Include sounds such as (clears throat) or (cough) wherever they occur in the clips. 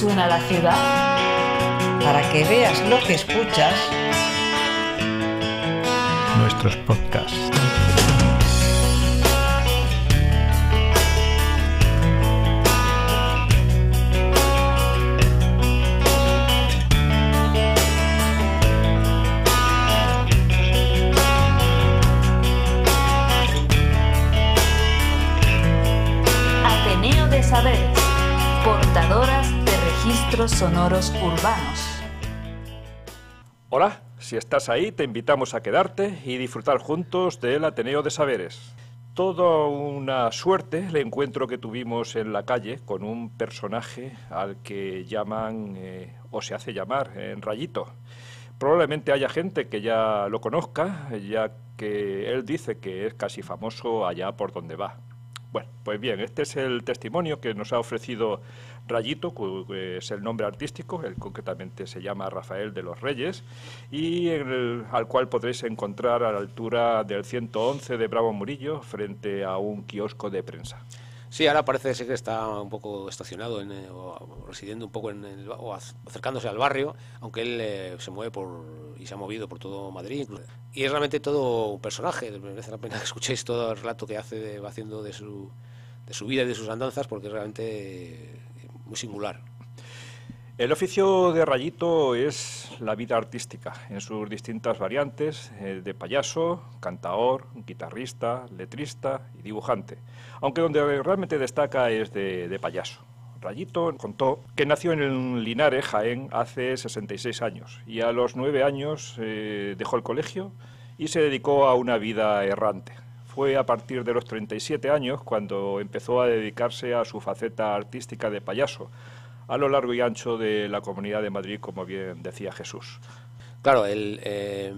suena la ciudad? Para que veas lo que escuchas, nuestros podcasts. Sonoros urbanos. Hola, si estás ahí te invitamos a quedarte y disfrutar juntos del Ateneo de Saberes. Toda una suerte el encuentro que tuvimos en la calle con un personaje al que llaman eh, o se hace llamar en Rayito. Probablemente haya gente que ya lo conozca, ya que él dice que es casi famoso allá por donde va. Bueno, pues bien, este es el testimonio que nos ha ofrecido Rayito, que es el nombre artístico, él concretamente se llama Rafael de los Reyes, y el- al cual podréis encontrar a la altura del 111 de Bravo Murillo, frente a un kiosco de prensa. Sí, ahora parece ser que está un poco estacionado en, eh, o residiendo un poco en el, o ac- acercándose al barrio, aunque él eh, se mueve por y se ha movido por todo Madrid. Y es realmente todo un personaje. Merece la pena que escuchéis todo el relato que hace, va haciendo de su, de su vida y de sus andanzas, porque realmente muy singular. El oficio de Rayito es la vida artística, en sus distintas variantes, eh, de payaso, cantaor, guitarrista, letrista y dibujante, aunque donde realmente destaca es de, payaso. Rayito contó que nació en Linares, Jaén, hace 66 años y a los nueve años eh, dejó el colegio y se dedicó a una vida errante. Fue a partir de los 37 años cuando empezó a dedicarse a su faceta artística de payaso, a lo largo y ancho de la Comunidad de Madrid, como bien decía Jesús. Claro, él, eh,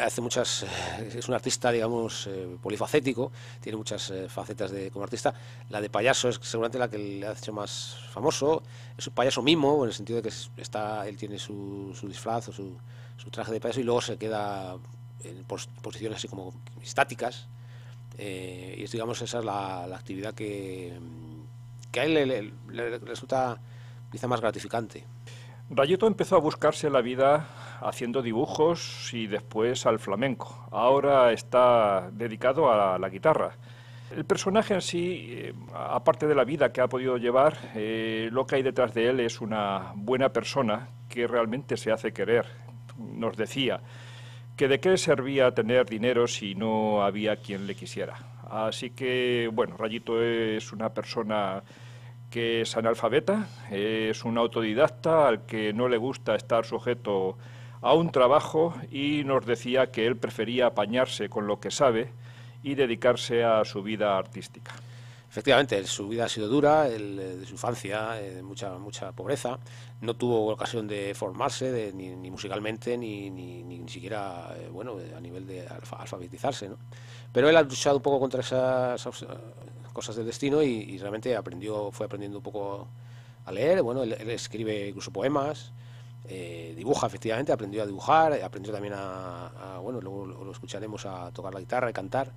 hace muchas. (laughs) Es un artista, digamos, eh, polifacético, tiene muchas eh, facetas de, como artista. La de payaso es seguramente la que le ha hecho más famoso. Es un payaso mimo, en el sentido de que es- está, él tiene su, su disfraz o su, su traje de payaso y luego se queda en pos- posiciones así como estáticas. Eh, y digamos, esa es la, la actividad que, que a él le, le- le resulta quizá más gratificante. Rayito empezó a buscarse la vida haciendo dibujos y después al flamenco. Ahora está dedicado a la guitarra. El personaje en sí, eh, aparte de la vida que ha podido llevar, eh, lo que hay detrás de él es una buena persona que realmente se hace querer. Nos decía que de qué servía tener dinero si no había quien le quisiera. Así que, bueno, Rayito es una persona que es analfabeta, es un autodidacta al que no le gusta estar sujeto a un trabajo y nos decía que él prefería apañarse con lo que sabe y dedicarse a su vida artística. Efectivamente, su vida ha sido dura, el, eh, de su infancia, eh, mucha mucha pobreza. No tuvo ocasión de formarse de- ni, ni musicalmente ni, ni, ni, siquiera eh, bueno eh, a nivel de alfa- alfabetizarse. ¿no? Pero él ha luchado un poco contra esas, esas, eh, cosas del destino y, y realmente aprendió, fue aprendiendo un poco a leer. Bueno, él, él escribe incluso poemas, eh, dibuja efectivamente, aprendió a dibujar, aprendió también a, a, bueno, luego lo lo escucharemos a tocar la guitarra y cantar.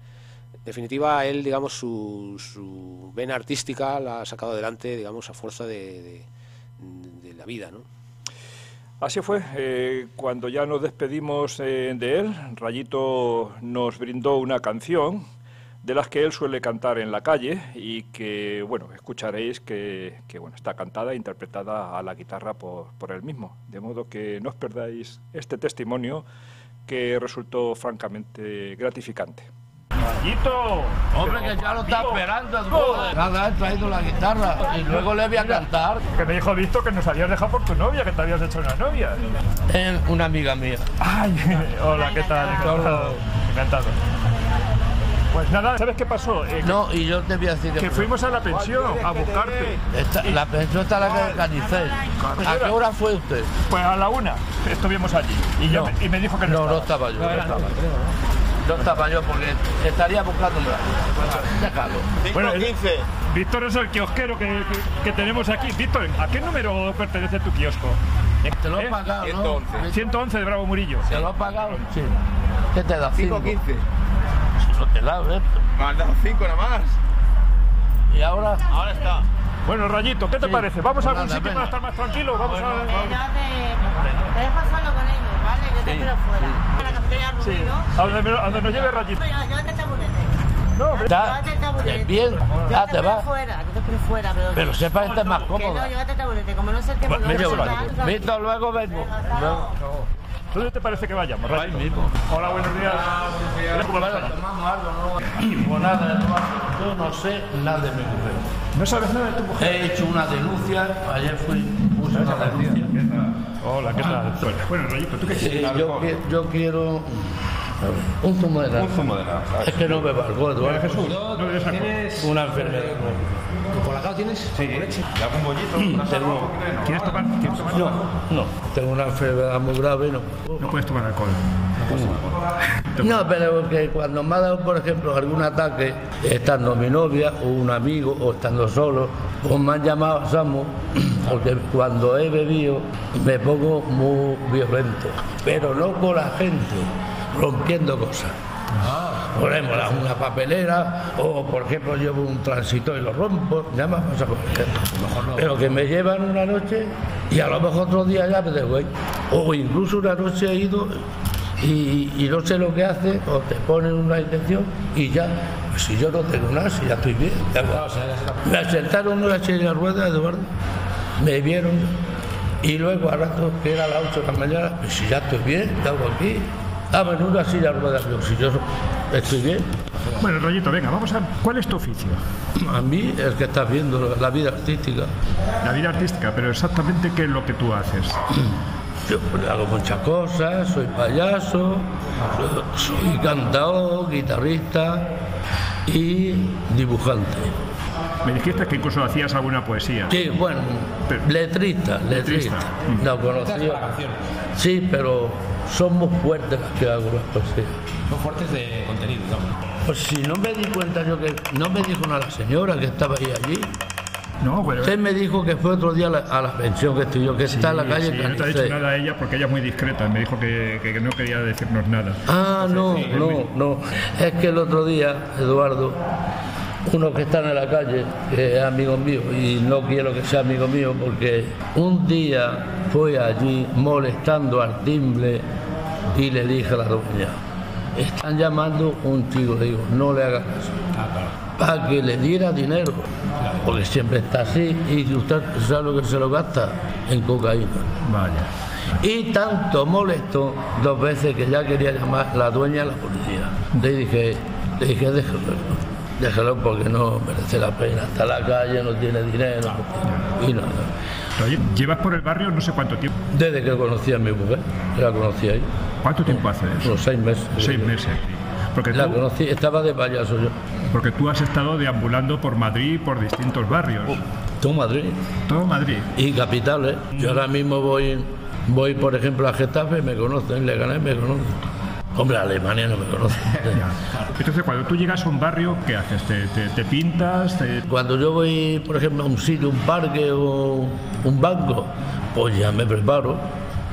En definitiva, él, digamos, su, su vena artística la ha sacado adelante, digamos, a fuerza de, la vida, ¿no? Así fue, eh, cuando ya nos despedimos eh, de él, Rayito nos brindó una canción de las que él suele cantar en la calle y que, bueno, escucharéis que, que, bueno, está cantada e interpretada a la guitarra por, por él mismo. De modo que no os perdáis este testimonio que resultó francamente gratificante. Rayito. Hombre, que ya lo está esperando. joder. Nada, he traído la guitarra y luego le voy a cantar Que me dijo Víctor que nos habías dejado por tu novia, que te habías hecho una novia. en una amiga mía. Ay, (laughs) hola, ¿qué tal? Encantado. Encantado. Pues nada, ¿sabes qué pasó? Eh, No, y yo te voy a decir que fuimos a la pensión a buscarte. Esta- la pensión está en la calle Canicel. ¿A qué hora fue usted? Pues a la una estuvimos allí. Y, yo No. y me dijo que no, No, no estaba yo. No estaba, no estaba yo porque estaría buscándome. Déjalo. Bueno, el- Víctor es el kiosquero que, que- que tenemos aquí. Víctor, ¿a qué número pertenece tu kiosco? Te lo ¿Eh? he pagado, ¿no? 111 de Bravo Murillo. ¿Te lo has pagado? Sí. ¿Qué te da? 5 15. No te da, ¿eh? Me han dado 5 nada más. Y ahora, Ahora está. Bueno, Rayito, ¿qué te Sí. parece? ¿Vamos a Pues algún nada, sitio venga. para estar más tranquilo? Vamos Bueno, a... Yo te, te dejo solo con ellos, ¿vale? Yo te Sí, espero fuera. sí. A la cafetería Sí, Rubí, ¿no? a donde, me- a donde nos lleve Rayito. Yo, llévate el taburete. No. Está taburete. bien. Yo Ah, te te vas. fuera, yo te espero fuera, pero... Pero sepa que estés más Que cómoda. no, llévate el taburete. Como no sé el tiempo... Me no Víctor, luego vengo. ¿Dónde te parece que vayamos, Ahí mismo. Hola, buenos días. Bueno, tomamos algo, ¿no? (clears throat) Pues nada, yo no sé nada de mi mujer. ¿No sabes nada de tu mujer? He hecho una denuncia, ayer fui, puse una denuncia. Hola, ¿qué tal? Bueno, Rayito, ¿tú qué quieres? Eh, yo, yo quiero un zumo de naranja. Un zumo de naranja. Es que no me alcohol, Eduardo. Jesús, no alcohol. Una enfermedad. Sí. ¿Y algún bollito? ¿Una Tengo-. ¿Quieres tomar? ¿Quieres tomar? No, no, tengo una enfermedad muy grave, no. No puedes tomar alcohol. No, pero que cuando me ha dado, por ejemplo, algún ataque, estando mi novia o un amigo o estando solo, pues me han llamado a Samu, (clears throat) porque cuando he bebido me pongo muy violento, pero no con la gente, rompiendo cosas. Por ejemplo, la- una papelera, o por ejemplo llevo un tránsito y lo rompo, ya me ha pasado con gente. Pero que me llevan una noche y a lo mejor otro día ya me ir. O incluso una noche he ido y, y no sé lo que hace, o te ponen una intención y ya, pues si yo no tengo nada, si ya estoy bien. ya va. me sentaron en una silla de ruedas, Eduardo, me vieron y luego a rato, que era a las 8 de la mañana, pues si ya estoy bien, ya hago aquí. Dame en una silla de ruedas, yo, si yo estoy bien. Bueno, Rayito, venga, vamos a... ¿Cuál es tu oficio? A mí es que estás viendo la vida artística. La vida artística, pero exactamente qué es lo que tú haces. (clears throat) Yo hago muchas cosas, soy payaso, soy, soy cantador, guitarrista y dibujante. Me dijiste que incluso hacías alguna poesía. Sí, bueno, Pero- letrista, letrista. No conocía. Sí, pero son muy fuertes las que hago las poesías. Son fuertes de contenido, digamos. Pues si no me di cuenta yo que no me dijo nada la señora que estaba ahí allí. No, pero... Usted me dijo que fue otro día a la, a la pensión que yo, que está en la calle sí, no te ha dicho nada ella porque ella es muy discreta. Me dijo que, que no quería decirnos nada. Ah, no, no, no. Es que el otro día, Eduardo, uno que está en la calle, que es amigo mío, y no quiero que sea amigo mío, porque un día fue allí molestando al timbre y le dije a la doña, están llamando un chico, le digo, no le hagas caso. Para que le diera dinero, porque siempre está así, y usted sabe lo que se lo gasta en cocaína. Vaya. Y tanto molestó dos veces que ya quería llamar la dueña a la policía. Le dije, le dije, déjalo, déjalo porque no merece la pena. Está en la calle, no tiene dinero. no tiene-". Y nada. Rayito, llevas por el barrio no sé cuánto tiempo. Desde que conocí a mi mujer, la conocí ahí, ¿Cuánto tiempo hace eso? unos seis meses. Seis meses. Porque La tú, conocí, estaba de payaso yo. porque tú has estado deambulando por Madrid, por distintos barrios. Todo Madrid Todo Madrid. y capitales. Yo ahora mismo voy, voy por ejemplo, a Getafe, me conocen, le gané, me conocen. Hombre, Alemania no me conoce. (laughs) Entonces, cuando tú llegas a un barrio, ¿qué haces? ¿Te, te- te pintas? te- Cuando yo voy, por ejemplo, a un sitio, un parque o un banco, pues ya me preparo.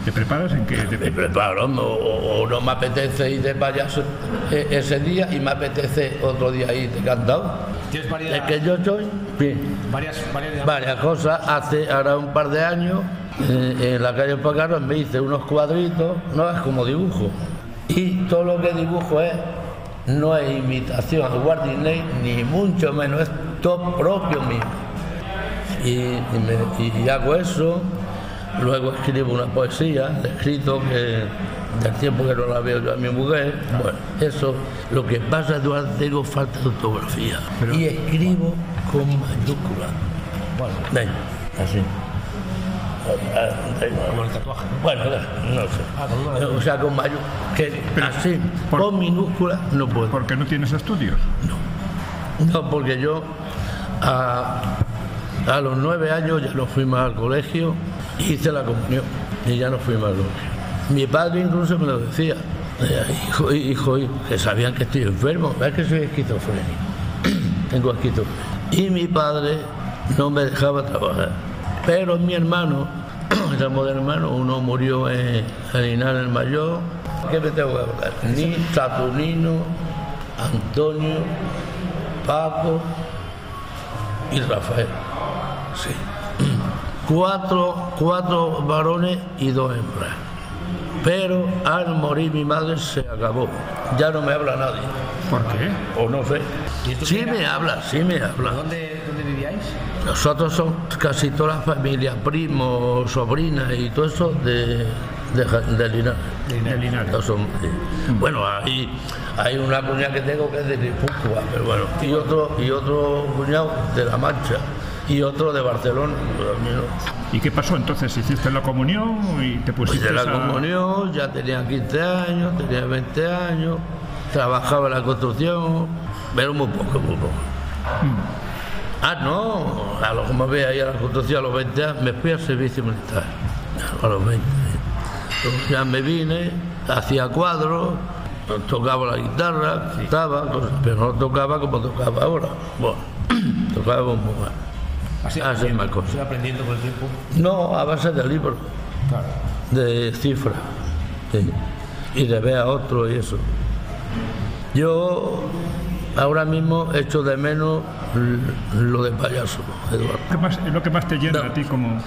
¿Te preparas en qué? Me Te- preparo, no, o, o no me apetece ir de payaso e- ese día y me apetece otro día ir de cantado. Tienes Es varias, que yo soy, sí, varias, varias, varias cosas. Hace ahora un par de años, eh, en la calle Pacaros me hice unos cuadritos, no es como dibujo. Y todo lo que dibujo es, no es imitación a Walt Disney, ni mucho menos, es todo propio mío. Y, y me- y hago eso, luego escribo una poesía, de escrito que del tiempo que no la veo yo a mi mujer, bueno, eso, lo que pasa Eduardo, tengo falta de ortografía Pero- y escribo con mayúscula. Bueno, venga, así. Como el tatuaje. Bueno, no sé. O sea, con mayúscula, que Pero- así, por- con minúscula no puedo. Porque no tienes estudios. No, porque yo a, a los nueve años ya no fui más al colegio, hice la comunión y ya no fui más al colegio. Mi padre incluso me lo decía, hijo, hijo, hijo, que sabían que estoy enfermo, es que soy esquizofrénico, (clears throat) tengo esquizofrenia. Y mi padre no me dejaba trabajar. Pero mi hermano, (clears throat) éramos de hermanos, uno murió en, en Linares el Mayor, ¿qué me tengo que acordar? Ni Saturnino, Antonio, Paco y Rafael. Sí. (clears throat) Cuatro, cuatro varones y dos hembras. Pero al morir mi madre se acabó. Ya no me habla nadie. ¿Por qué? O no sé. ¿Y tú Sí me habla, sí me habla. ¿Dónde, ¿Dónde vivíais? Nosotros somos casi toda la familia, primos, sobrinas y todo eso de, de, Ja- de Linares. De Linares. Todos somos, sí. Bueno, hay, hay una cuñada que tengo que es de Guipúzcoa, pero bueno, y otro, y otro cuñado de La Mancha, y otro de Barcelona. no. ¿Y qué pasó entonces? ¿Hiciste la comunión y te Pues pusiste de la a- comunión, ya tenía 15 años, tenía 20 años, trabajaba en la construcción, pero muy poco, muy poco. Ah, no, a lo que me veía ahí a la construcción a los 20 años, me fui al servicio militar, a los 20. Entonces ya me vine, hacía cuadros, tocaba la guitarra, cantaba, pero no tocaba como tocaba ahora. Bueno, (clears throat) tocaba como más. Así aprendiendo, más cosas. así aprendiendo con el tiempo. No, a base de libros Claro. de cifras sí, y de ver a otro y eso. Yo ahora mismo echo de menos lo de payaso, Eduardo. ¿Qué más, es lo que más te llena a ti como...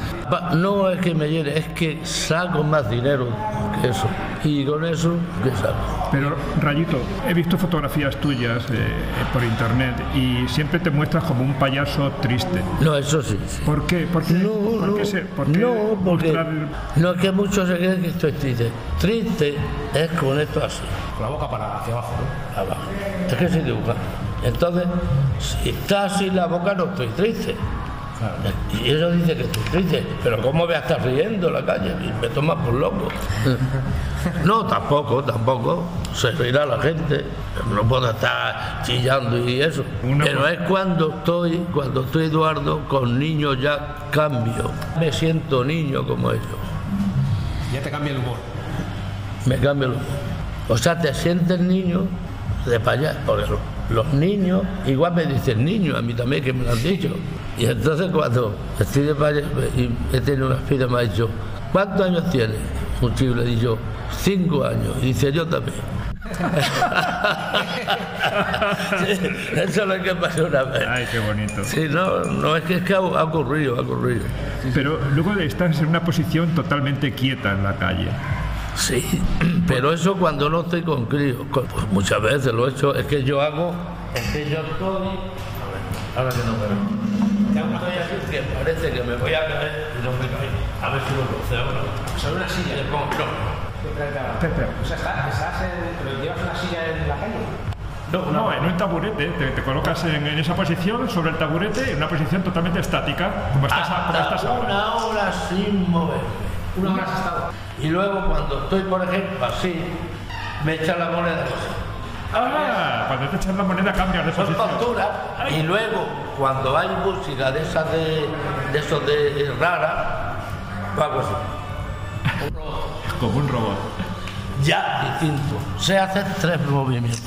No es que me llene, es que saco más dinero que eso. Y con eso, ¿qué saco? Pero, Rayito, he visto fotografías tuyas eh, por internet y siempre te muestras como un payaso triste. No, eso sí. sí. ¿Por qué? ¿Por qué, No, por no, qué se- por qué no, porque mostrar no es que muchos se creen que estoy triste. Triste es con esto así. Con la boca para hacia abajo, ¿no? abajo. Es que soy dibujante. Entonces, si está así la boca, no estoy triste. Y eso dice que estoy triste. Pero ¿cómo voy a estar riendo en la calle? Y me tomas por loco. (laughs) No, tampoco, tampoco. Se reirá la gente. No puedo estar chillando y eso. Una Pero es cuando estoy, cuando estoy Eduardo, con niños ya cambio. Me siento niño como ellos. Ya te cambia el humor. me cambio el humor. O sea, te sientes niño de payaso. Porque lo- los niños, igual me dicen niño, a mí también que me lo han dicho. Y entonces cuando estoy de payaso y he tenido una fila, me ha dicho, ¿cuántos años tienes? Un chico le he dicho, cinco años. Y dice, yo también. Sí, (laughs) eso es lo que pasó una vez. Ay, qué bonito. Sí, no, no es que, es que ha, ha ocurrido, ha ocurrido. Pero luego estás en una posición totalmente quieta en la calle. Sí, (clears throat) pero eso cuando no estoy con críos, con- pues muchas veces lo he hecho, es que yo hago, es que yo estoy, a ver, ahora que no me veo, Ya estoy así que parece que me voy a caer y no me caigo, a ver si lo puedo hacer. Sobre una silla. Le pongo- no, Espera, O sea, está- estás en, pero llevas una silla en la calle. No, no, en un taburete, te, te colocas en, en esa posición, sobre el taburete, en una posición totalmente estática, como estás, a- como estás hasta ahora. una hora sin moverme. Una hora has estado. Y luego cuando estoy, por ejemplo, así, me echa la moneda. Ah, cuando te echas la moneda cambias de son posición. facturas y luego cuando hay música de esas de, de esos de rara así Como un robot. ya distinto se hacen tres movimientos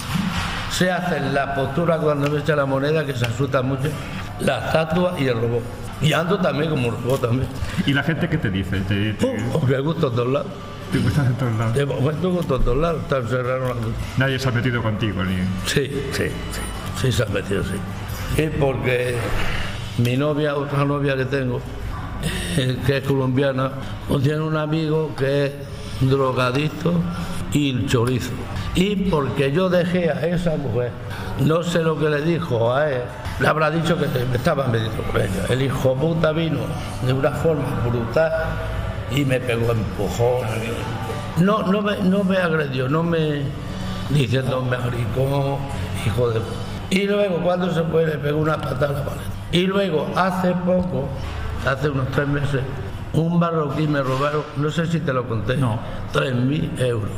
se hace la postura cuando me echa la moneda que se asusta mucho la estatua y el robot y ando también como un robot también ¿Y la gente qué te dice? ¿Te, te, Uh, me gusta todos lados te gustas en todos lados? de momento gusto todos lados está encerrado en la Nadie se ha metido contigo, ni... Sí, sí, sí. Sí se ha metido, sí. Sí, porque mi novia, otra novia que tengo, eh, que es colombiana, tiene un amigo que es drogadicto y chorizo. Y porque yo dejé a esa mujer, no sé lo que le dijo a él, le habrá dicho que me estaba metiendo con ella. El hijo puta vino de una forma brutal y me pegó empujón. No, no me, no me agredió, no me diciendo maricón, hijo de... Y luego cuando se fue le pegó una patada a la pared. Y luego hace poco, hace unos tres meses, un marroquí me robaron, no sé si te lo conté, No. tres mil euros.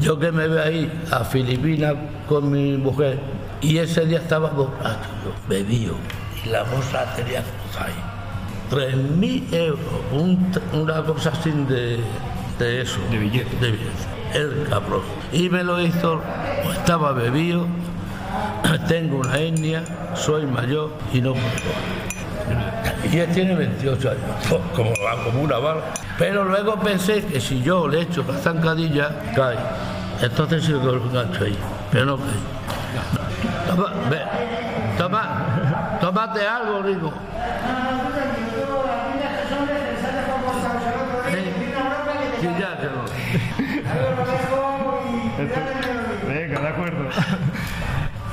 Yo que me voy ahí a Filipinas con mi mujer y ese día estaba borracho, yo bebío y la bolsa tenía cosas ahí. Tres mil euros, un- una cosa así de, de eso. De billete. De billete. El cabrón. Y me lo hizo, pues estaba bebido, (coughs) tengo una etnia, soy mayor y no. Y él tiene 28 años, como, como una bala. Pero luego pensé que si yo le echo la zancadilla, cae. Entonces sí que lo engancho ahí, pero no cae. Toma, ve, toma, (laughs) tómate algo, Rico.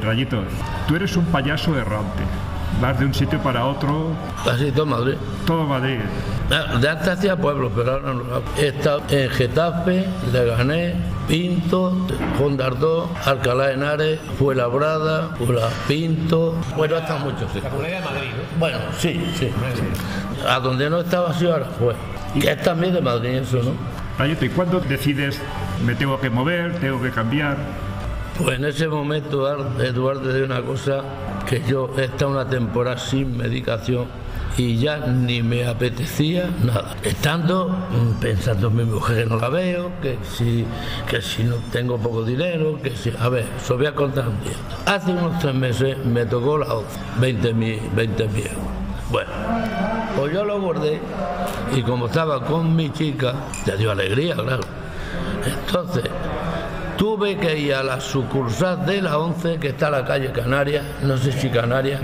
Rayito, tú eres un payaso errante. Vas de un sitio para otro, Casi todo Madrid. todo Madrid. De antes hacía pueblos, pero ahora no. He estado en Getafe, Leganés, Pinto, Hondardó, Alcalá de Henares, Fuenlabrada, Fuela Pinto. Bueno, en muchos La sitios. comunidad de Madrid, ¿no? Bueno, sí, sí. A donde no estaba así ahora fue. Que es también de Madrid eso, ¿no? Rayito, ¿y cuándo decides me tengo que mover, tengo que cambiar? Pues en ese momento Ar- Eduardo de una cosa que yo he una temporada sin medicación y ya ni me apetecía nada. Estando mm, pensando en mi mujer que no la veo, que si, que si no tengo poco dinero, que si... A ver, os voy a contar un día. Hace unos tres meses me tocó la OCE, 20 mil 20 mil euros. Bueno, pues yo lo guardé y como estaba con mi chica, te dio alegría, claro. Entonces, tuve que ir a la sucursal de la 11, que está en la calle Canarias, no sé si Canarias,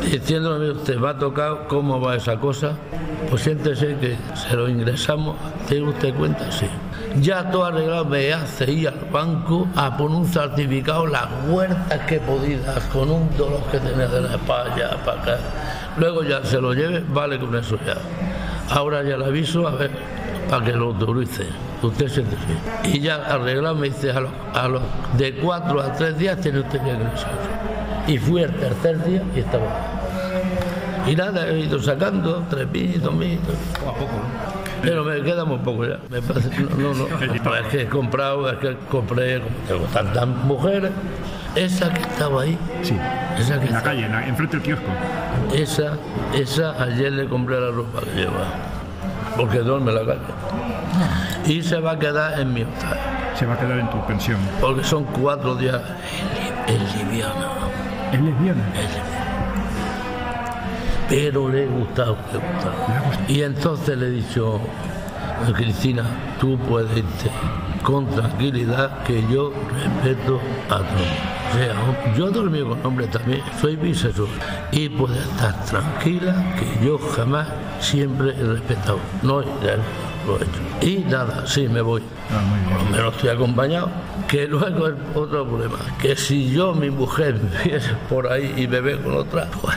diciéndome, usted va a tocar cómo va esa cosa. Pues siéntese que se lo ingresamos, ¿tiene usted cuenta? Sí. Ya todo arreglado, me hace ir al banco a poner un certificado, las huertas que podido, con un dolor que tenía de la espalda para acá. Luego ya se lo lleve, vale con eso ya. Ahora ya le aviso, a ver, para que lo autorice. Usted se Y ya arreglado me dice, a los, a los de cuatro a tres días tiene usted que ingresar. Y fui el tercer día y estaba. Y nada, he ido sacando tres mil, dos mil. Poco a poco, ¿no? Pero me queda muy poco ya. Me parece, no, no, no. (laughs) Es que he comprado, es que compré, tengo tantas mujeres. Esa que estaba ahí, Sí, esa que en la calle, en la- enfrente del kiosco. esa, esa ayer le compré la ropa que lleva. Porque duerme en la calle. Y se va a quedar en mi hotel. Se va a quedar en tu pensión. Porque son cuatro días en liviana. ¿Es lesbiana? Pero le he gustado, le he gustado. Y entonces le he dicho, Cristina, tú puedes irte con tranquilidad que yo respeto a todos. O sea, yo he dormido con hombres también, soy bisexual. Y puede estar tranquila que yo jamás, siempre he respetado. No, lo he hecho. Y nada, sí, me voy. Ah, muy bien. Por lo menos estoy acompañado. Que luego es otro problema. Que si yo, mi mujer, (laughs) viene por ahí y me ve con otra, pues,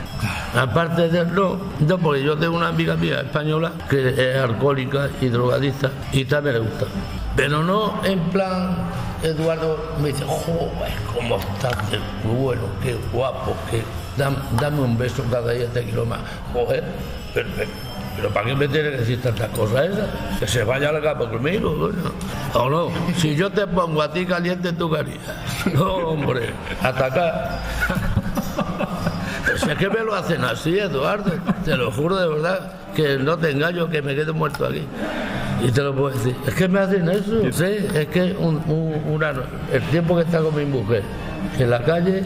aparte de no, no, porque yo tengo una amiga mía española que es alcohólica y drogadista y también le gusta. Pero no en plan, Eduardo me dice, joder, cómo estás de bueno, qué guapo, qué... Dame, dame un beso cada día te quiero más. Joder, pero, pero- ¿para qué me tiene que decir tantas cosas esas? Que se vaya a la cama conmigo, coño. ¿O no? Si yo te pongo a ti caliente, tú harías. No, hombre, atacar. Pues es que me lo hacen así, Eduardo. Te lo juro de verdad, que no te engaño, que me quedo muerto aquí. Y te lo puedo decir. Es que me hacen eso. Sí, es que un, un- una el tiempo que está con mi mujer en la calle,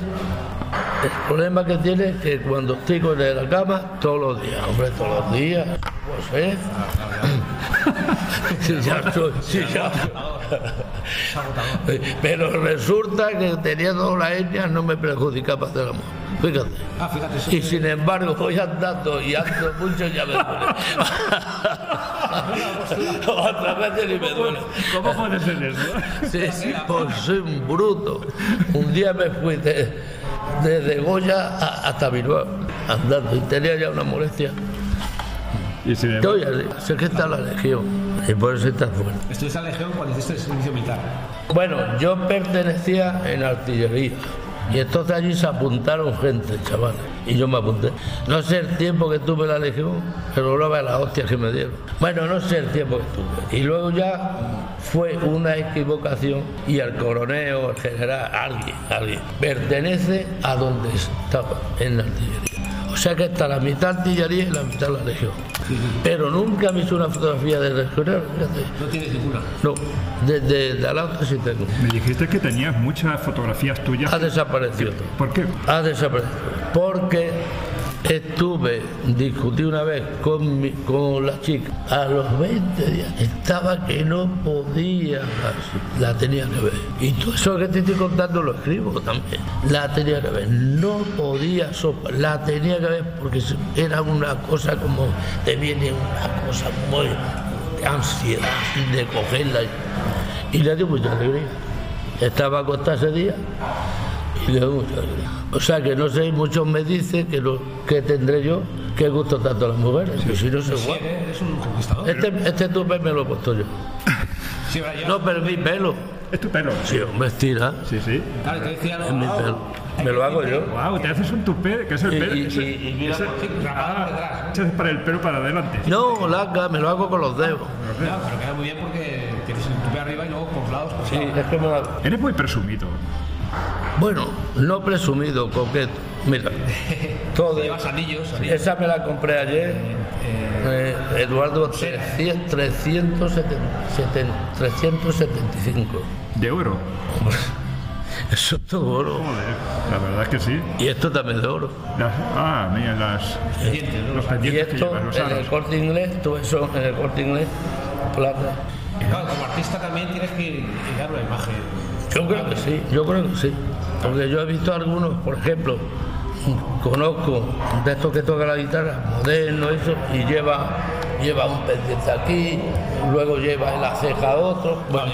el problema que tiene es que cuando estoy con él en la cama, todos los días, hombre, todos los días. Pues, ¿eh? (laughs) Sí, ya estoy, sí, ya. Pero resulta que teniendo la etnia no me perjudica para hacer amor. Fíjate. Ah, fíjate, Y sin embargo voy andando y ando mucho ya me duele. (laughs) Otra vez ni me duele. ¿Cómo puede ser eso? Sí, sí, pues soy un bruto. Un día me fui de, desde Goya a- hasta Bilbao andando y tenía ya una molestia. Y embargo, Estoy así, sé que está la legión y por eso está fuerte. Estuviste en la Legión cuando hiciste el servicio militar. Bueno, yo pertenecía en artillería y entonces allí se apuntaron gente, chavales, y yo me apunté. No sé el tiempo que tuve la legión, pero no veas las hostias que me dieron. Bueno, no sé el tiempo que tuve. Y luego ya fue una equivocación y el coronel o el general, alguien, alguien, pertenece a donde estaba, en la artillería. O sea que está la mitad artillería y la mitad la legión. Pero nunca me hizo una fotografía de regional, fíjate. No tienes ninguna. No, desde de, al lado sí tengo. me dijiste que tenías muchas fotografías tuyas. Ha desaparecido. ¿Por qué? Ha desaparecido. Porque estuve, discutí una vez con, con la chica, a los 20 días, estaba que no podía la tenía que ver. Y todo eso que te estoy contando lo escribo también. La tenía que ver, no podía sopar, la tenía que ver porque era una cosa como, te viene una cosa muy de ansiedad de cogerla. Y le dio mucha alegría. Estaba acostada ese día O sea que no sé, muchos me dicen que lo que tendré yo, que gusto tanto a las mujeres, si no se Sí, guapo. eres un conquistador. Este, este tupe me lo he puesto yo. Sí. No, pero es mi pelo. Es tu pelo. Sí, hombre, estira. Sí, sí. Claro, te decía, Es mi pelo. Me lo hago yo. Wow, te haces un tupé, que es el Y- pelo. y- ese- y- y mira, ese- rapado detrás, ah, echas para el pelo para adelante. No, larga, me lo hago con los dedos. Pero queda muy bien porque tienes el tupe arriba y luego por los lados. Por Sí, es que me lo hago. Eres muy presumido. Bueno, no presumido, coqueto. Mira, (laughs) todo. Llevas anillos, anillos. Esa me la compré ayer. eh, Eduardo, 300, 370, 375. De oro. (laughs) Eso es todo oro. Joder, la verdad es que sí. Y esto también de oro. Las- ah, mira, las, los Y que esto llevas, los en el corte inglés, todo eso en el corte inglés, plata. Claro, como artista también tienes que dar una imagen. Yo creo que sí, yo creo que sí. Porque yo he visto algunos, por ejemplo, conozco de estos que tocan la guitarra, moderno, eso, y lleva, lleva un pendiente aquí, luego lleva en la ceja otro, bueno,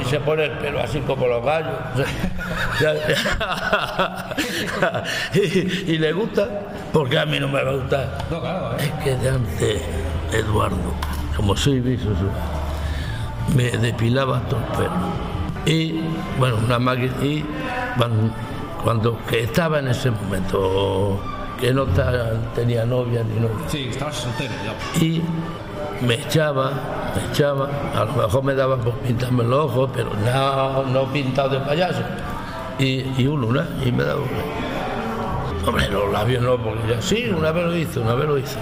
y se pone el pelo así como los gallos. (laughs) (laughs) y, y le gusta, porque a mí no me va a gustar. No, claro, ¿eh? Es que de antes, Eduardo, como soy bisexual, me depilaba todo el pelo. Y, bueno, una máquina, y cuando, cuando- que estaba en ese momento, que no tenía novia ni novia, Sí, estabas soltero ya. y me echaba, me echaba, a lo mejor me daba por pintarme los ojos, pero no, no pintado de payaso. Y, y un luna, y me daba una. Hombre, los labios no, porque ya sí, una vez lo hice, una vez lo hice,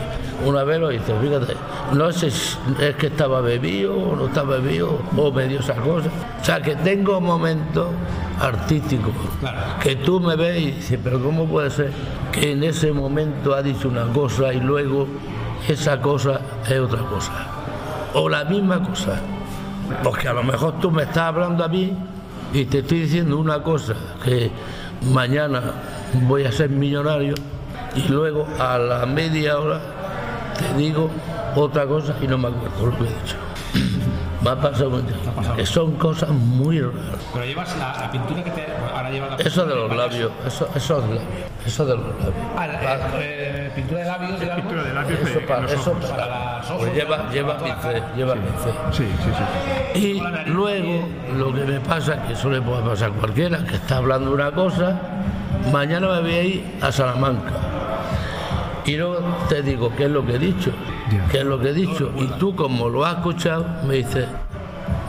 una vez lo hice, fíjate. No sé si es que estaba bebido o no estaba bebido o me dio esa cosa. O sea, que tengo momentos artísticos Claro. que tú me ves y dices, pero ¿cómo puede ser que en ese momento ha dicho una cosa y luego esa cosa es otra cosa? O la misma cosa. Porque a lo mejor tú me estás hablando a mí y te estoy diciendo una cosa que mañana voy a ser millonario y luego a la media hora te digo otra cosa y no me acuerdo lo que he dicho. Me ha pasado mucho. Que son cosas muy raras. Pero llevas la, la pintura que te. Ahora llevas la Eso de los labios, eso, eso de los labios, eso de los labios. Ah, la- eh, eh, pintura de labios, (laughs) digamos. Pintura de labios Eso, para, los eso ojos. Para las ojos, pues lleva, lleva pincel, lleva pincel. Sí, sí, sí. Y luego lo que me pasa, que eso le puede pasar a cualquiera, que está hablando una cosa, mañana me voy a ir a Salamanca. Y luego te digo qué es lo que he dicho, qué es lo que he dicho. Y tú, como lo has escuchado, me dices,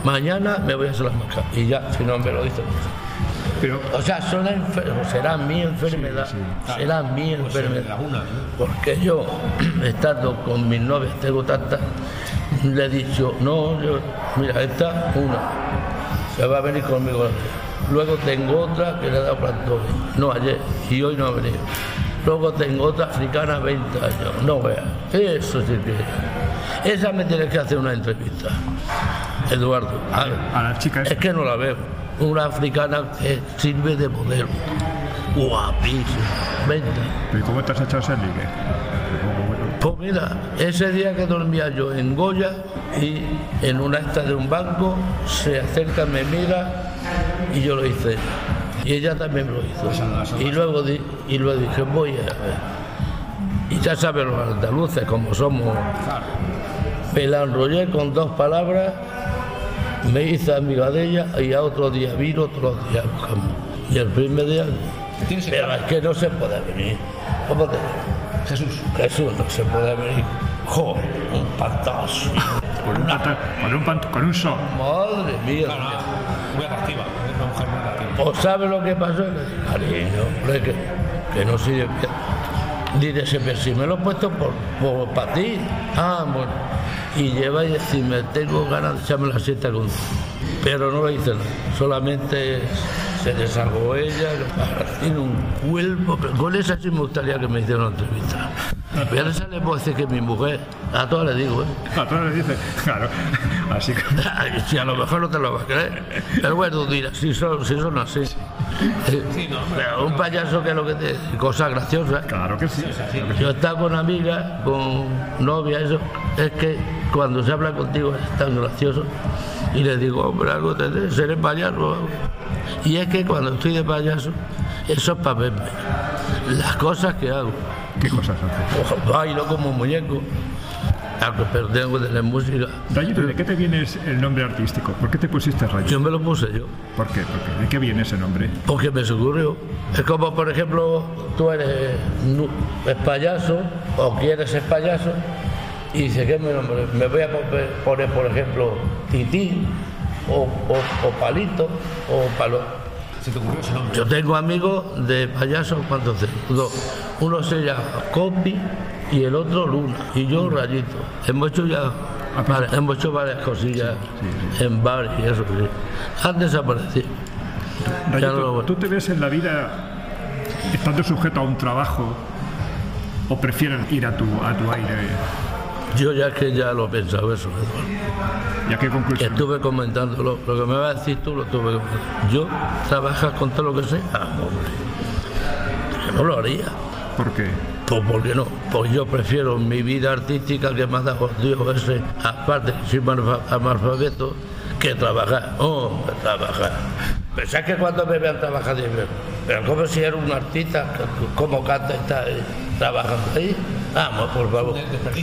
mañana me voy a Salamanca. Y ya, si no me lo dices. Pero, O sea, son será mi enfermedad, será mi Pues, enfermedad. Porque yo, (clears throat) estando con mis novias, tengo tantas, le he dicho, no, yo, mira, esta, una, se va a venir conmigo. Luego tengo otra que le he dado plantón, no ayer, y hoy no ha venido. Luego tengo otra africana, 20 años, no veas, eso sí que... Esa me tienes que hacer una entrevista, Eduardo. A- a la chica es que no la veo. Una africana que sirve de modelo. Guapísima. Vente. ¿pero ¿cómo te has echado ese ligue? Pues mira, ese día que dormía yo en Goya y en una esta de un banco, se acerca, me mira y yo lo hice. Y ella también lo hizo. Y luego, di- y luego dije, voy a ver. Y ya saben los andaluces como somos. Me la enrollé con dos palabras, me hice amiga de ella y a otro día vino, otro día buscamos. Y el primer día, pero es que no se puede venir. ¿Cómo te Jesús. Jesús no se puede venir. Joder, un pantazo. Con un, pata- con un, pant- con un son. Madre mía. Claro, nada, muy atractiva. ¿O sabe lo que pasó? Cariño, que, no sirve. Dice, "Sí, pero si me lo he puesto por, por, para ti. Ah, bueno. Y lleva y decirme, tengo ganas de echarme la siesta con Pero no lo hice. Solamente se desahogó ella. Tiene un cuerpo. Con esa sí me gustaría que me hiciera una entrevista. Y a esa le puedo decir que mi mujer, a todas le digo, ¿eh? A todos les dice, claro. Así que. Ay, (laughs) Si a lo mejor no te lo vas a creer. Pero bueno, dirás, si son, si son así. Eh, pero un payaso que es lo que te. cosas graciosas. Claro que sí. Yo he estado con amigas, con novia, eso. Es que cuando se habla contigo es tan gracioso. Y le digo, hombre, algo te seré payaso. o algo". Y es que cuando estoy de payaso, Eso es para verme. Las cosas que hago. ¿Qué cosas haces? (laughs) Ojo, Bailo como un muñeco. Algo, Pero tengo que tener música. Rayito, ¿de qué te viene el nombre artístico? ¿Por qué te pusiste Rayito? Yo me lo puse yo. ¿Por qué? ¿Por qué? ¿De qué viene ese nombre? Porque me ocurrió. Es como, por ejemplo, tú eres es payaso o quieres ser payaso y dices, ¿qué es mi nombre? Me voy a poner, poner, por ejemplo, Tití o, o- o Palito o Palo. Se te ocurrió ese nombre. Yo tengo amigos de payasos, ¿cuántos tengo? Dos. Uno se llama Copi y el otro Luna. Y yo Rayito. Hemos hecho ya vale, hemos hecho varias cosillas en bar y eso. sí. Han desaparecido. Rayito, no ¿tú te ves en la vida estando sujeto a un trabajo o prefieres ir a tu, a tu aire? Yo ya es que ya lo he pensado eso, Eduardo. ¿Y a qué conclusión? Estuve comentándolo. Lo que me vas a decir tú lo comentando. Yo trabajas con todo lo que sé. Ah, hombre. Que no lo haría. ¿Por qué? Pues ¿por qué no? Pues yo prefiero mi vida artística que me ha dado Dios ese, aparte que soy analfa- analfabeto, que trabajar. Hombre, trabajar. Pensás que cuando me vean trabajar pero como si era un artista, como canta y está trabajando ahí. Vamos, por favor.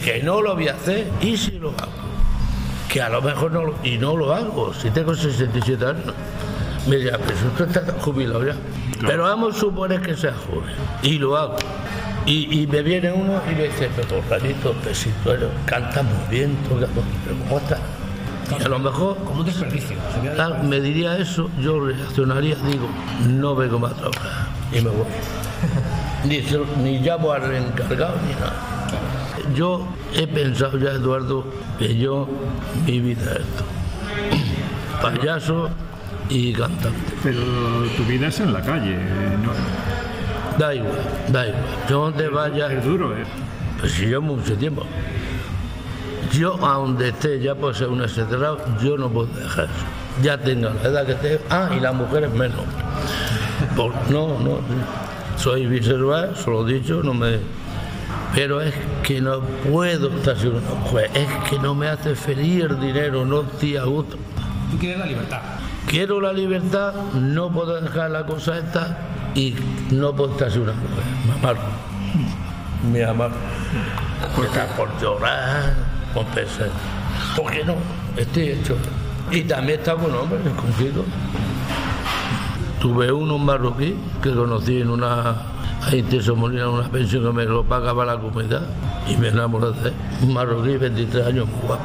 Que no lo voy a hacer y si lo hago. Que a lo mejor no lo, y no lo hago, si tengo 67 años. Me dirá, pero usted está jubilado ya. Pero vamos a suponer que sea joven. Y lo hago. Y, y me viene uno y me dice, pero tú eres- cantas muy bien, tocas muy bien, pero ¿cómo estás? Y a lo mejor, Como un desperdicio. Me diría eso, yo reaccionaría, digo, no vengo más a trabajar. Y me voy. (laughs) Ni, ni llamo al encargado ni nada. Yo he pensado ya, Eduardo, que yo, mi vida es esto. (clears throat) Payaso y cantante. Pero tu vida es en la calle. ¿no? Da igual, da igual. Yo donde vaya, Es duro, ¿eh? pues si yo mucho tiempo. Yo, a donde esté, ya por ser un exagerado, yo no puedo dejar eso. Ya tenga la edad que tengo. Ah, y las mujeres menos. Por- no, no. Soy bisexual, se lo he dicho, no me. Pero es que no puedo estar sin una mujer. Es que no me hace feliz el dinero, no a gusto. Tú quieres la libertad. Quiero la libertad, no puedo dejar la cosa esta y no puedo estar sin una mujer. Me amargo. Me amargo. Porque por llorar, por pensar. ¿Por qué no? Estoy hecho. Y también está con hombres, consigo. Tuve uno marroquí que conocí en una. Ahí en Molina, una pensión que me lo pagaba la comunidad y me enamoré de él. Un marroquí, 23 años, muy guapo.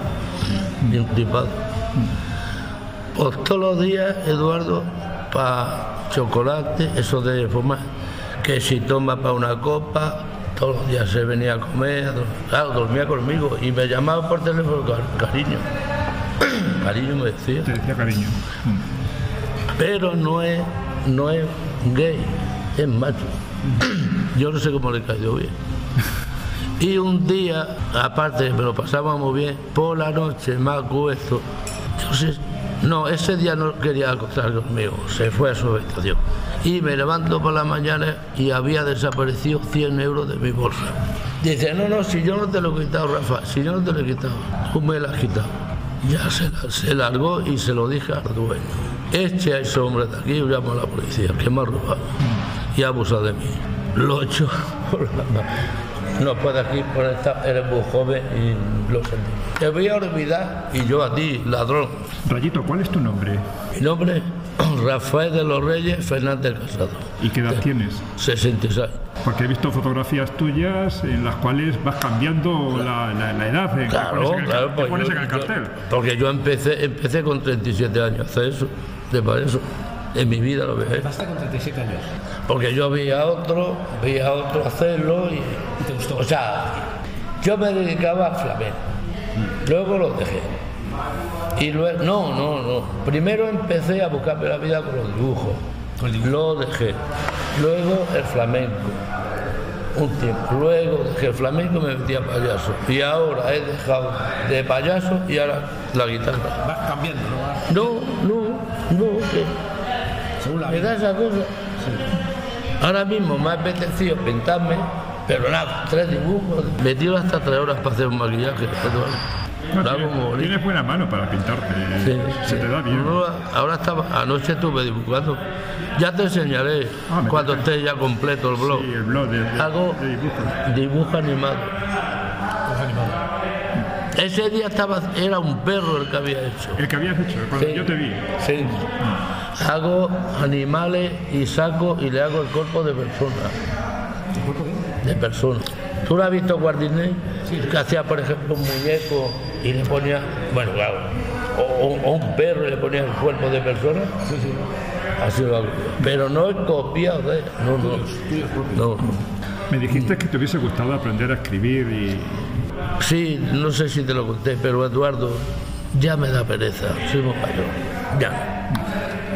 Y un tipado. Pues todos los días, Eduardo, para chocolate, eso de fumar, que si toma para una copa, todos los días se venía a comer, claro, dormía conmigo y me llamaba por teléfono, "Car- cariño. (coughs) cariño me decía. Te decía cariño. Pero no es, no es gay, es macho. (clears throat) Yo no sé cómo le cayó bien. Y un día, aparte me lo pasábamos bien, por la noche me acuesto. Sé, no, ese día no quería acostar conmigo, se fue a su habitación. Y me levanto por la mañana y había desaparecido 100 euros de mi bolsa. Dice, no, no, si yo no te lo he quitado, Rafa, si yo no te lo he quitado, tú me lo has quitado. Ya se, se largó y se lo dije al dueño. Eche a ese hombre de aquí y llamo a la policía, que me ha robado y ha abusado de mí. Lo he hecho (laughs) por la mano. No puedes aquí por esta, eres muy joven y lo sentí. Te voy a olvidar y yo a ti, ladrón. Rayito, ¿cuál es tu nombre? Mi nombre (clears throat) Rafael de los Reyes Fernández Casado, ¿Y qué edad tienes? 66. Porque he visto fotografías tuyas en las cuales vas cambiando la, la- la edad. eh, Claro, pones en el, claro, pues pones yo- en el yo- cartel. porque yo empecé, empecé con 37 años a hacer eso, de para eso. En mi vida lo veía. Basta con 37 años. Porque yo veía a otro, veía a otro hacerlo y, ¿Y te gustó? o sea, yo me dedicaba al flamenco. Luego lo dejé. Y luego, no, no, no. Primero empecé a buscarme la vida con los dibujos. Con el dibujo. Lo dejé. Luego el flamenco. Un tiempo. Luego dejé el flamenco me metí a payaso. Y ahora he dejado de payaso y ahora la guitarra. Vas cambiando, ¿no? No, no, no. que- según la me da esa cosa. Ahora mismo me ha apetecido pintarme, pero nada, tres dibujos. Me tiro hasta tres horas para hacer un maquillaje. Tienes, buena mano para pintarte. Sí, Se sí. te da bien. Ahora estaba, anoche estuve dibujando. Ya te enseñaré Ah, cuando esté ya completo el blog. Sí, el blog de, de- Hago de dibujo animado. Ese día estaba, era un perro el que había hecho. El que habías hecho, cuando yo te vi. Sí. Hago animales y saco y le hago el cuerpo de persona. De persona. ¿Tú lo has visto Guardinay? Que hacía, por ejemplo, un muñeco y le ponía, bueno, claro, o, o- o un perro y le ponía el cuerpo de persona. Así lo hago. Pero no he copiado de él. No, no. no. Me dijiste que te hubiese gustado aprender a escribir y. Sí, no sé si te lo conté, pero Eduardo, ya me da pereza, soy muy mayor. Ya,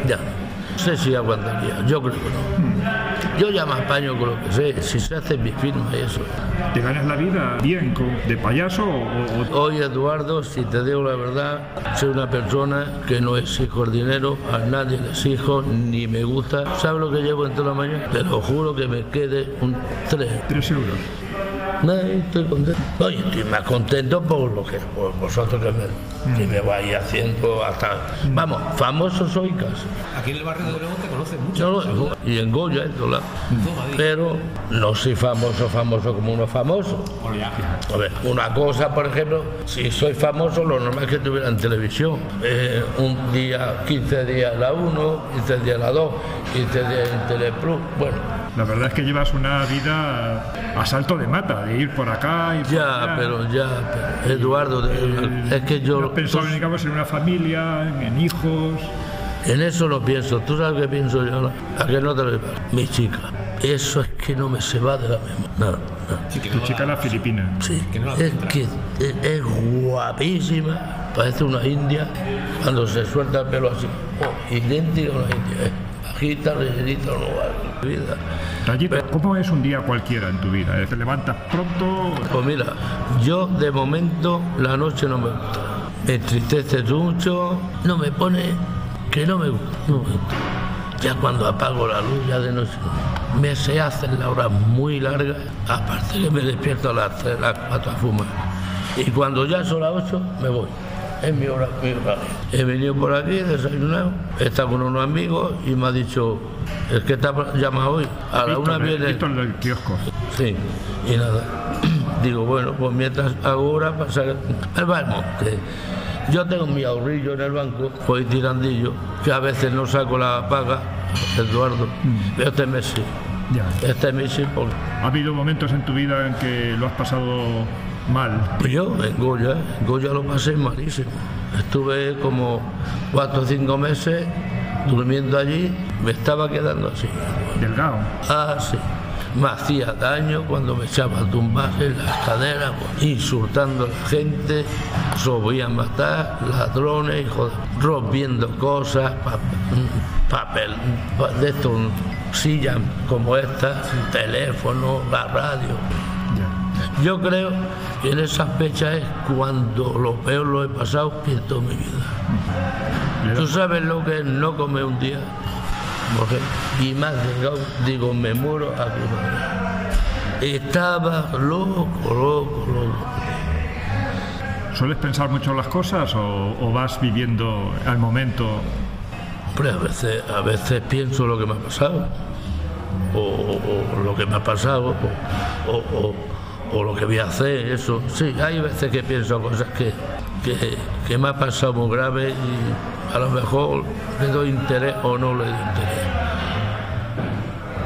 ya. no. No sé si aguantaría, yo creo que no. Yo ya me apaño con lo que sé, si se hace mi firma y eso. ¿Te ganas la vida bien con- de payaso o, o- Hoy, Eduardo, si te digo la verdad, soy una persona que no exijo el dinero, a nadie le exijo, ni me gusta. ¿Sabes lo que llevo en toda la mañana? Te lo juro que me quede un 3. tres euros? No, estoy contento. Oye, estoy más contento por lo que por vosotros que me, que me vais haciendo hasta. Vamos, famoso soy casi. Aquí en el barrio de León te conocen mucho. Y en Goya, en. Todo. Pero no soy famoso, famoso como uno famoso. A ver, una cosa, por ejemplo, si soy famoso, lo normal es que tuviera en televisión. Eh, un día, 15 días la 1, 15 días la 2, 15 días en Teleplus. Bueno, La verdad es que llevas una vida a salto de mata, de ir por acá y por ya, allá. pero ya, pero, Eduardo, es que yo. ¿No has pensado en, digamos, en una familia, en, en hijos? En eso lo pienso. ¿Tú sabes qué pienso yo? no? ¿A qué no te lo digo? Mi chica. Eso es que no me se va de la memoria. No, no. Sí, que Tu no chica la filipina. Sí, Que no la es que es, es guapísima. Parece una india cuando se suelta el pelo así. Oh, idéntica a una india. eh. Bajita, rellenita, no va. Vida. Rayito, ¿cómo es un día cualquiera en tu vida? ¿Te levantas pronto? Pues mira, yo de momento la noche no me gusta. Me entristece mucho, no me pone que no me gusta. no me gusta. Ya cuando apago la luz, ya de noche, no. me se hacen las horas muy largas, aparte que me despierto a las 3, a las 4 a fumar. Y cuando ya son las 8, me voy. Es mi hora, mi hora. He venido por aquí, he desayunado, he estado con unos amigos y me ha dicho, es que ha llamado hoy. A la una viene. Del kiosco. Sí, y nada. (clears throat) Digo, bueno, pues mientras hago hora pasa. Me va al monte. Yo tengo mi ahorrillo en el banco, voy tirandillo, que a veces no saco la paga, Eduardo, pero este mes sí. Ya. Este mes sí, porque ¿Ha habido momentos en tu vida en que lo has pasado mal? yo en Goya, en Goya lo pasé malísimo. Estuve como cuatro o cinco meses durmiendo allí, me estaba quedando así. Delgado. Ah, sí. Me hacía daño cuando me echaba a tumbar en las caderas, pues, insultando a la gente, solían matar, ladrones, hijo de- rompiendo cosas, pa- papel, pa- de estos, sillas como esta, teléfono, la radio. Yo creo que en esas fechas es cuando lo peor lo he pasado en toda mi vida. ¿Tú sabes lo que es no comer un día? Mujer, y más digo, me muero aquí. madre. Estaba loco, loco, loco. ¿Sueles pensar mucho las cosas o, o vas viviendo al momento? Hombre, a veces, a veces pienso lo que me ha pasado, o, o- o lo que me ha pasado, o, o- lo que voy a hacer, eso. Sí, hay veces que pienso cosas que, que, que me ha pasado muy grave y a lo mejor le doy interés o no le doy interés.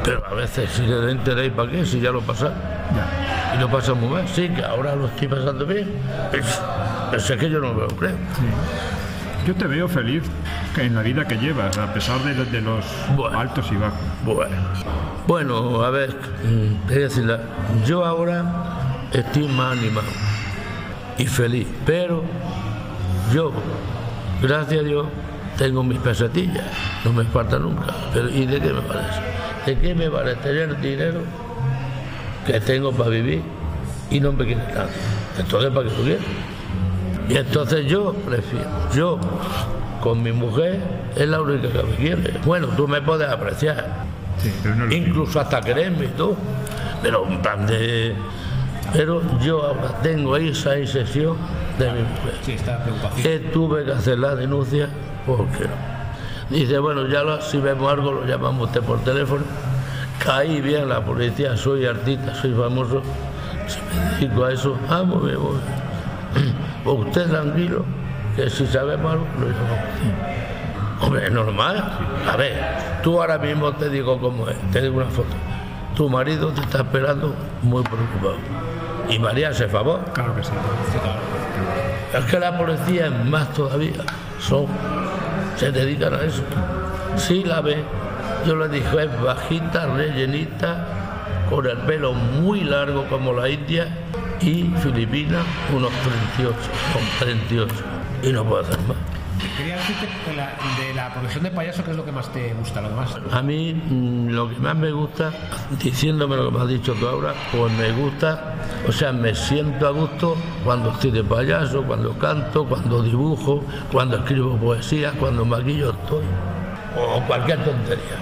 Pero a veces si le doy interés, ¿para qué? Si ya lo pasa. Ya. Y lo pasa muy mal. Sí, que ahora lo estoy pasando bien. Es, es que yo no me lo creo. Yo te veo feliz en la vida que llevas, a pesar de, de los Bueno. altos y bajos. Bueno, bueno, a ver, mm, te voy a decir, la- yo ahora estoy más animado y feliz, pero yo, gracias a Dios, tengo mis pesetillas, no me falta nunca. Pero, ¿Y de qué me vale eso? ¿De qué me vale tener dinero que tengo para vivir y no me quiere nada? Entonces, ¿para qué lo quiero? Y entonces yo prefiero, yo con mi mujer es la única que me quiere. Bueno, tú me puedes apreciar, Sí, pero no incluso hasta quererme y todo, pero en plan de Pero yo ahora tengo esa excepción de mi mujer. Sí, está preocupación. Que tuve que hacer la denuncia porque dice, bueno, ya lo- si vemos algo lo llamamos usted por teléfono. Caí bien la policía, soy artista, soy famoso, si me dedico a eso, muy bien. Pues usted tranquilo, que si sabemos algo lo llamamos. Hombre, es normal. A ver, tú ahora mismo te digo cómo es, te digo una foto. Tu marido te está esperando muy preocupado. Y María hace favor. Claro que sí. Es que la policía es más todavía. Son, se dedican a eso. Sí la ve. Yo le dije, es bajita, rellenita, con el pelo muy largo como la India y Filipina unos 38, con 38. Y no puedo hacer más. Quería decirte de la, de la profesión de payaso, ¿qué es lo que más te gusta? Lo demás. A mí mm, lo que más me gusta, diciéndome lo que me has dicho tú ahora, pues me gusta, o sea, me siento a gusto cuando estoy de payaso, cuando canto, cuando dibujo, cuando escribo poesía, cuando maquillo estoy, o cualquier tontería.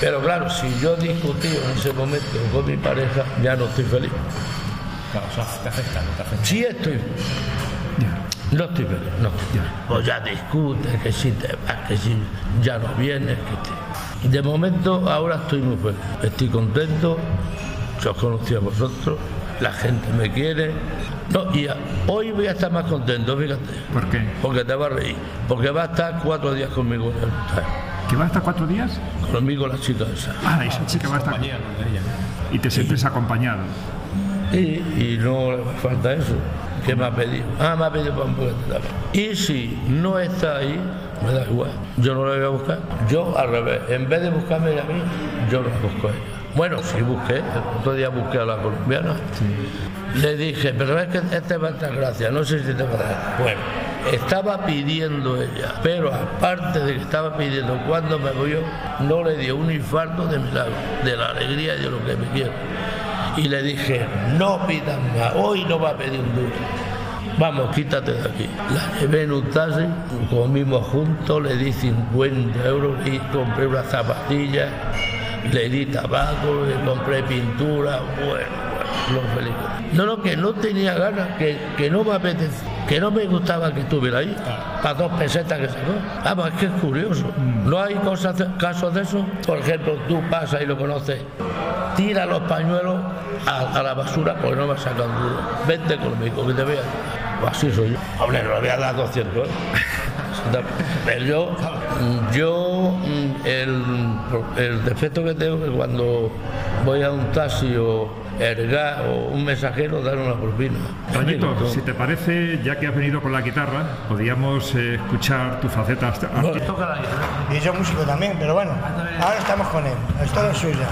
Pero claro, si yo discutí en ese momento con mi pareja, ya no estoy feliz. Claro, eso te afecta, no te afecta. Sí estoy. No estoy feliz, no. Pues ya discutes, que si te vas, que si ya no vienes, que te- De momento ahora estoy muy feliz. Estoy contento, yo os conocí a vosotros, la gente me quiere. No, y a- hoy voy a estar más contento, fíjate. ¿Por qué? Porque te va a reír. Porque va a estar cuatro días conmigo. ¿Que va a estar cuatro días? Conmigo la chica esa. Ah, esa chica va a estar. Y te sientes acompañado. Y, y no le falta eso. ¿Qué me ha pedido? Ah, me ha pedido para un poquito también. Y si no está ahí, me da igual. Yo no la voy a buscar. Yo al revés. En vez de buscarme a mí, yo la busco a ella. Bueno, sí busqué. El otro día busqué a la colombiana. Le dije, pero es que este va a estar gracia. No sé si te va a dar. Bueno, estaba pidiendo ella. Pero aparte de que estaba pidiendo cuando me voy yo, no le dio un infarto de milagro. De la alegría y de lo que me quiero y le dije, no pidas más, hoy no va a pedir un duro. Vamos, quítate de aquí. La llevé en un taxi, comimos juntos, le di 50 euros y compré unas zapatillas, le di tabaco, le compré pintura, bueno, bueno, lo feliz. No, no, que no tenía ganas, que, que no me apetecía, que no me gustaba que estuviera ahí, para dos pesetas que sacó. Vamos, es que es curioso. ¿No hay cosas, casos de eso? Por ejemplo, tú pasas y lo conoces, tira los pañuelos a, a la basura porque no me sacan duro. Vente conmigo, que te vea. Pues así soy yo. Hombre, no le voy a dar 200, ¿eh? (laughs) Pero yo, yo mm, el, el defecto que tengo es que cuando voy a un taxi o ergar o un mensajero, dar una propina. Toñito, si te parece, ya que has venido con la guitarra, podríamos eh, escuchar tu faceta Bueno, toca la guitarra. Y yo músico también, pero bueno, ahora estamos con él, es todo suya.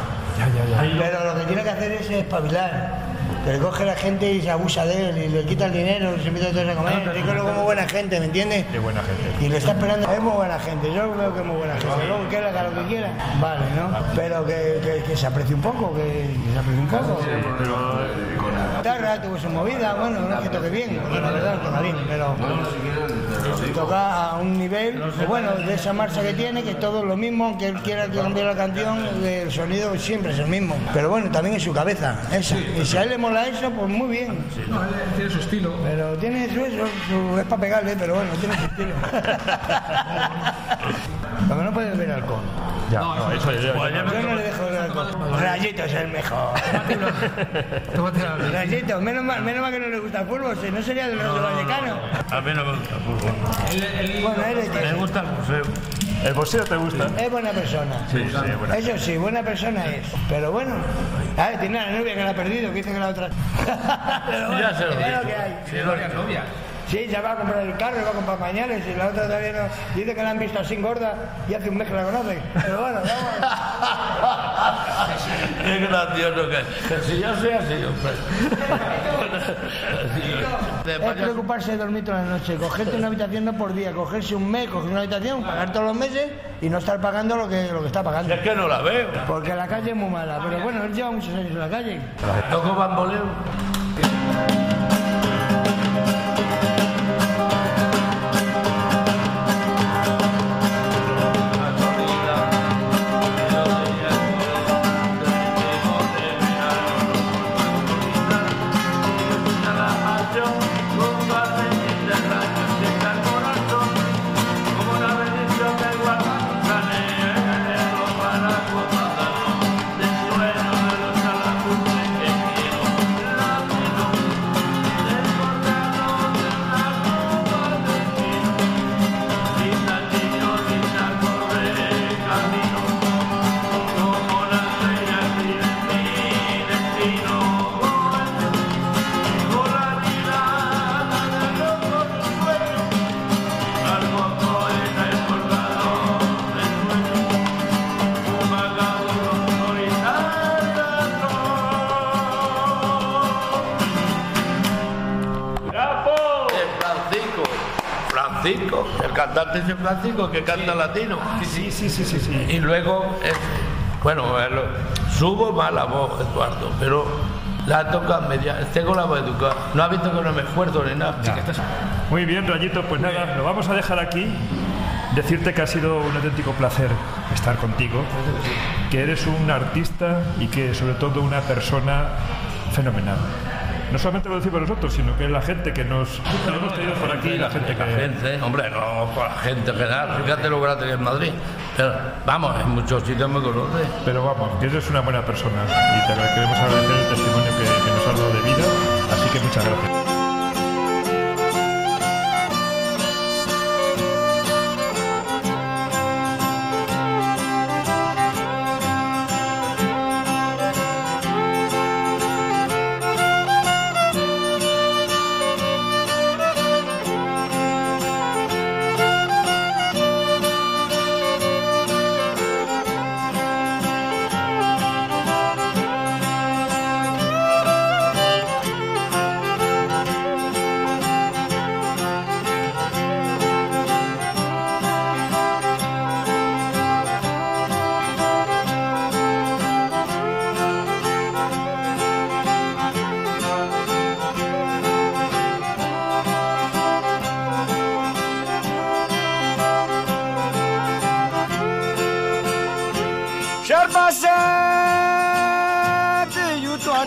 Pero lo que tiene que hacer es espabilar. Le coge la gente y se abusa de él y le quita el dinero, se invita a todos a comer. Es como muy buena gente, ¿me entiendes? Qué buena gente. Y le está esperando. Es muy buena gente, yo veo que es muy buena gente. Luego que haga lo que quiera, vale, ¿no? Pero que, que- que se aprecie un poco, que, que se aprecie un poco. Guitarra, tuvo su movida, bueno, no es que toque bien, la verdad, con Marín, pero toca a un nivel, pues bueno, de esa marcha que tiene, que todo es lo mismo, aunque él quiera que cambie la canción, el sonido siempre es el mismo. Pero bueno, también en su cabeza, esa. Y si a él le mola eso, pues muy bien. No, él tiene su estilo. Pero tiene su, su- es para pegarle, pero bueno, tiene su estilo. (laughs) Porque no puedes ver alcohol. Ya, no, eso es. Yo no le dejo ver alcohol. Rayito es el mejor. Tómate la Rayito, menos mal, menos mal que no le gusta el fútbol, si no sería de los de Vallecano. A mí no me gusta el fútbol. Bueno, él es, Me gusta el museo. ¿El boxeo te gusta? es buena persona. Sí, sí, buena. Eso sí, buena persona es. Pero bueno, a ver, tiene una novia que la ha perdido, que dice que la otra. (laughs) Pero bueno, Ya se lo es lo que hay. Tiene varias novias. Sí, ya va a comprar el carro, va a comprar pañales y la otra todavía no. Dice que la han visto así gorda y hace un mes que la conoce. Pero bueno, vamos. (laughs) Qué gracioso que es. Que si yo soy así, hombre. (laughs) Es preocuparse de dormir toda la noche, cogerte una habitación no por día, cogerse un mes, coger una habitación, pagar todos los meses y no estar pagando lo que, lo que está pagando. Es que no la veo. Porque la calle es muy mala, pero bueno, él lleva muchos años en la calle. Toco bamboleo. Cantante es Francisco que canta latino. Sí, sí, sí, sí, sí. Y luego, eh, bueno, subo más la voz, Eduardo, pero la toca media, tengo la voz educada. No ha visto que no me esfuerzo ni nada. Muy bien, Rayito, pues nada, lo vamos a dejar aquí. Decirte que ha sido un auténtico placer estar contigo, que eres un artista y que sobre todo una persona fenomenal. No solamente lo decimos nosotros, sino que la gente que nos hemos tenido por aquí, la gente La que... gente, hombre, no por la gente en general. Fíjate lo grande que es Madrid. Pero vamos, en muchos sitios me conoce. Pero vamos, que eres una buena persona y te queremos agradecer el testimonio que, que nos has dado de vida, así que muchas gracias.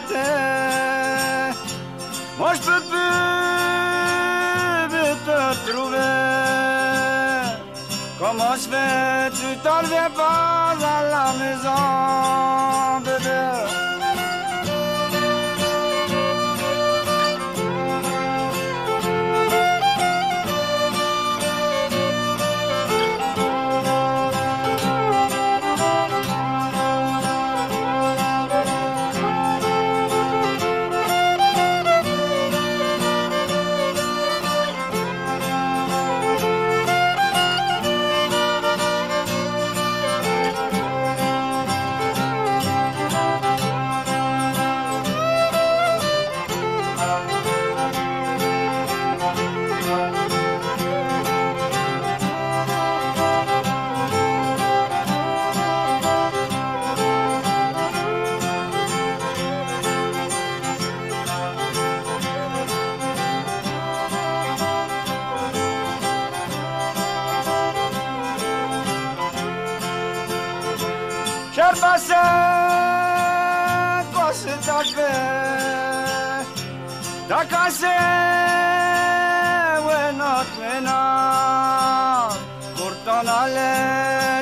Toate Moi je peux plus te trouver Comment je fais Tu t'en reviens pas à la maison bébé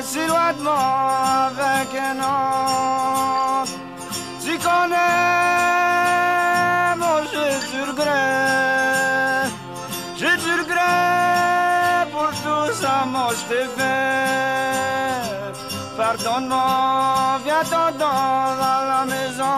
si loin de moi avec un autre. Tu connais, moi j'ai du regret. J'ai du regret pour tout ça, moi je t'ai. Pardonne-moi, viens t'en dans la maison,